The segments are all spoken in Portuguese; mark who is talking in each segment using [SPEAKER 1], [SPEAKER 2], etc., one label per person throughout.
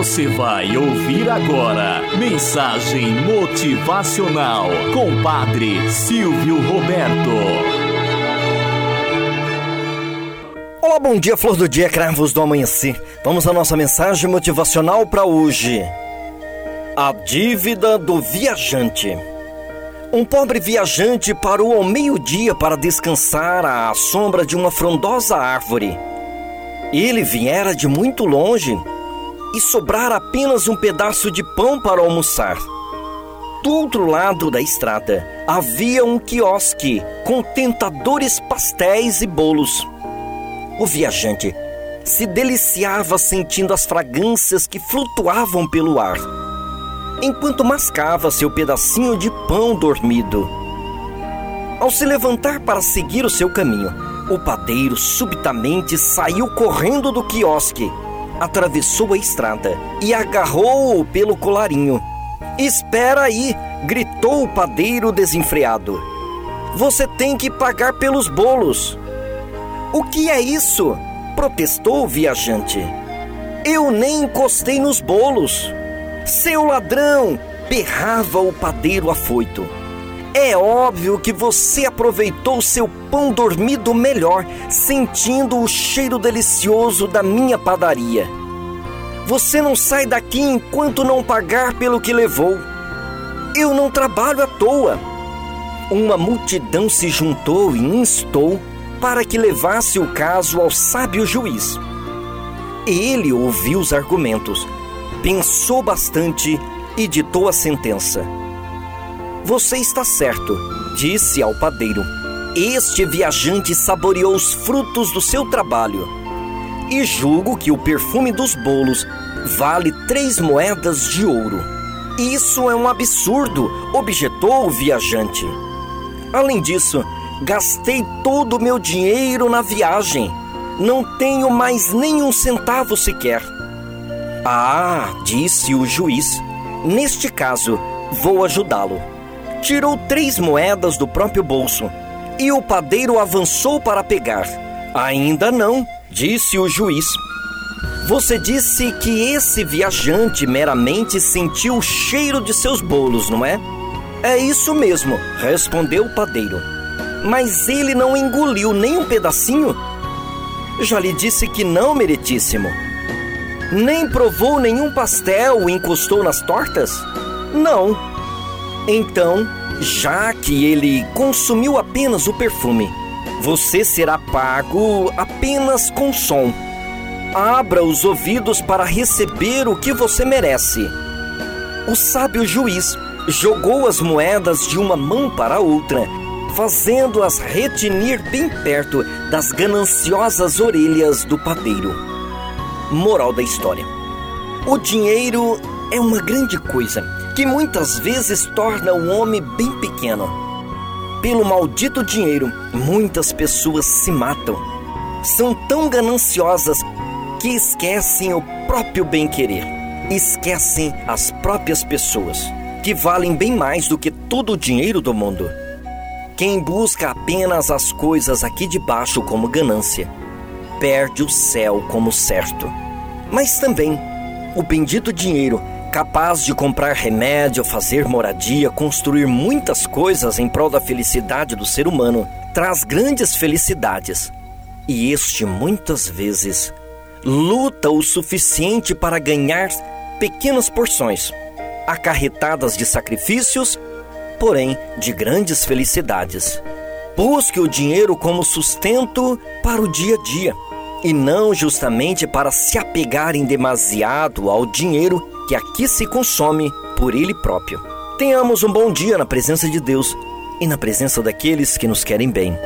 [SPEAKER 1] Você vai ouvir agora Mensagem Motivacional com Padre Silvio Roberto.
[SPEAKER 2] Olá, bom dia, flor do dia, cravos do amanhecer. Vamos à nossa mensagem motivacional para hoje. A dívida do viajante. Um pobre viajante parou ao meio-dia para descansar à sombra de uma frondosa árvore. Ele viera de muito longe e sobrara apenas um pedaço de pão para almoçar. Do outro lado da estrada havia um quiosque com tentadores pastéis e bolos. O viajante se deliciava sentindo as fragrâncias que flutuavam pelo ar, enquanto mascava seu pedacinho de pão dormido. Ao se levantar para seguir o seu caminho, o padeiro subitamente saiu correndo do quiosque, atravessou a estrada e agarrou-o pelo colarinho. Espera aí! gritou o padeiro desenfreado. Você tem que pagar pelos bolos. O que é isso? protestou o viajante. Eu nem encostei nos bolos. Seu ladrão! berrava o padeiro afoito. É óbvio que você aproveitou seu pão dormido melhor, sentindo o cheiro delicioso da minha padaria. Você não sai daqui enquanto não pagar pelo que levou. Eu não trabalho à toa. Uma multidão se juntou e instou para que levasse o caso ao sábio juiz. Ele ouviu os argumentos, pensou bastante e ditou a sentença. Você está certo, disse ao padeiro. Este viajante saboreou os frutos do seu trabalho. E julgo que o perfume dos bolos vale três moedas de ouro. Isso é um absurdo, objetou o viajante. Além disso, gastei todo o meu dinheiro na viagem. Não tenho mais nenhum centavo sequer. Ah, disse o juiz. Neste caso, vou ajudá-lo tirou três moedas do próprio bolso e o padeiro avançou para pegar. Ainda não, disse o juiz. Você disse que esse viajante meramente sentiu o cheiro de seus bolos, não é? É isso mesmo, respondeu o padeiro. Mas ele não engoliu nem um pedacinho? Já lhe disse que não, meritíssimo. Nem provou nenhum pastel e encostou nas tortas? Não, então, já que ele consumiu apenas o perfume, você será pago apenas com som. Abra os ouvidos para receber o que você merece. O sábio juiz jogou as moedas de uma mão para outra, fazendo-as retinir bem perto das gananciosas orelhas do padeiro. Moral da história: O dinheiro é uma grande coisa que muitas vezes torna o homem bem pequeno. Pelo maldito dinheiro, muitas pessoas se matam. São tão gananciosas que esquecem o próprio bem-querer, esquecem as próprias pessoas, que valem bem mais do que todo o dinheiro do mundo. Quem busca apenas as coisas aqui de baixo como ganância, perde o céu como certo. Mas também, o bendito dinheiro capaz de comprar remédio, fazer moradia, construir muitas coisas em prol da felicidade do ser humano, traz grandes felicidades. E este muitas vezes luta o suficiente para ganhar pequenas porções, acarretadas de sacrifícios, porém de grandes felicidades. Busque o dinheiro como sustento para o dia a dia e não justamente para se apegarem demasiado ao dinheiro que aqui se consome por ele próprio. Tenhamos um bom dia na presença de Deus e na presença daqueles que nos querem bem.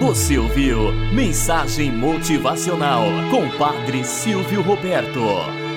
[SPEAKER 1] Você ouviu Mensagem Motivacional com Padre Silvio Roberto.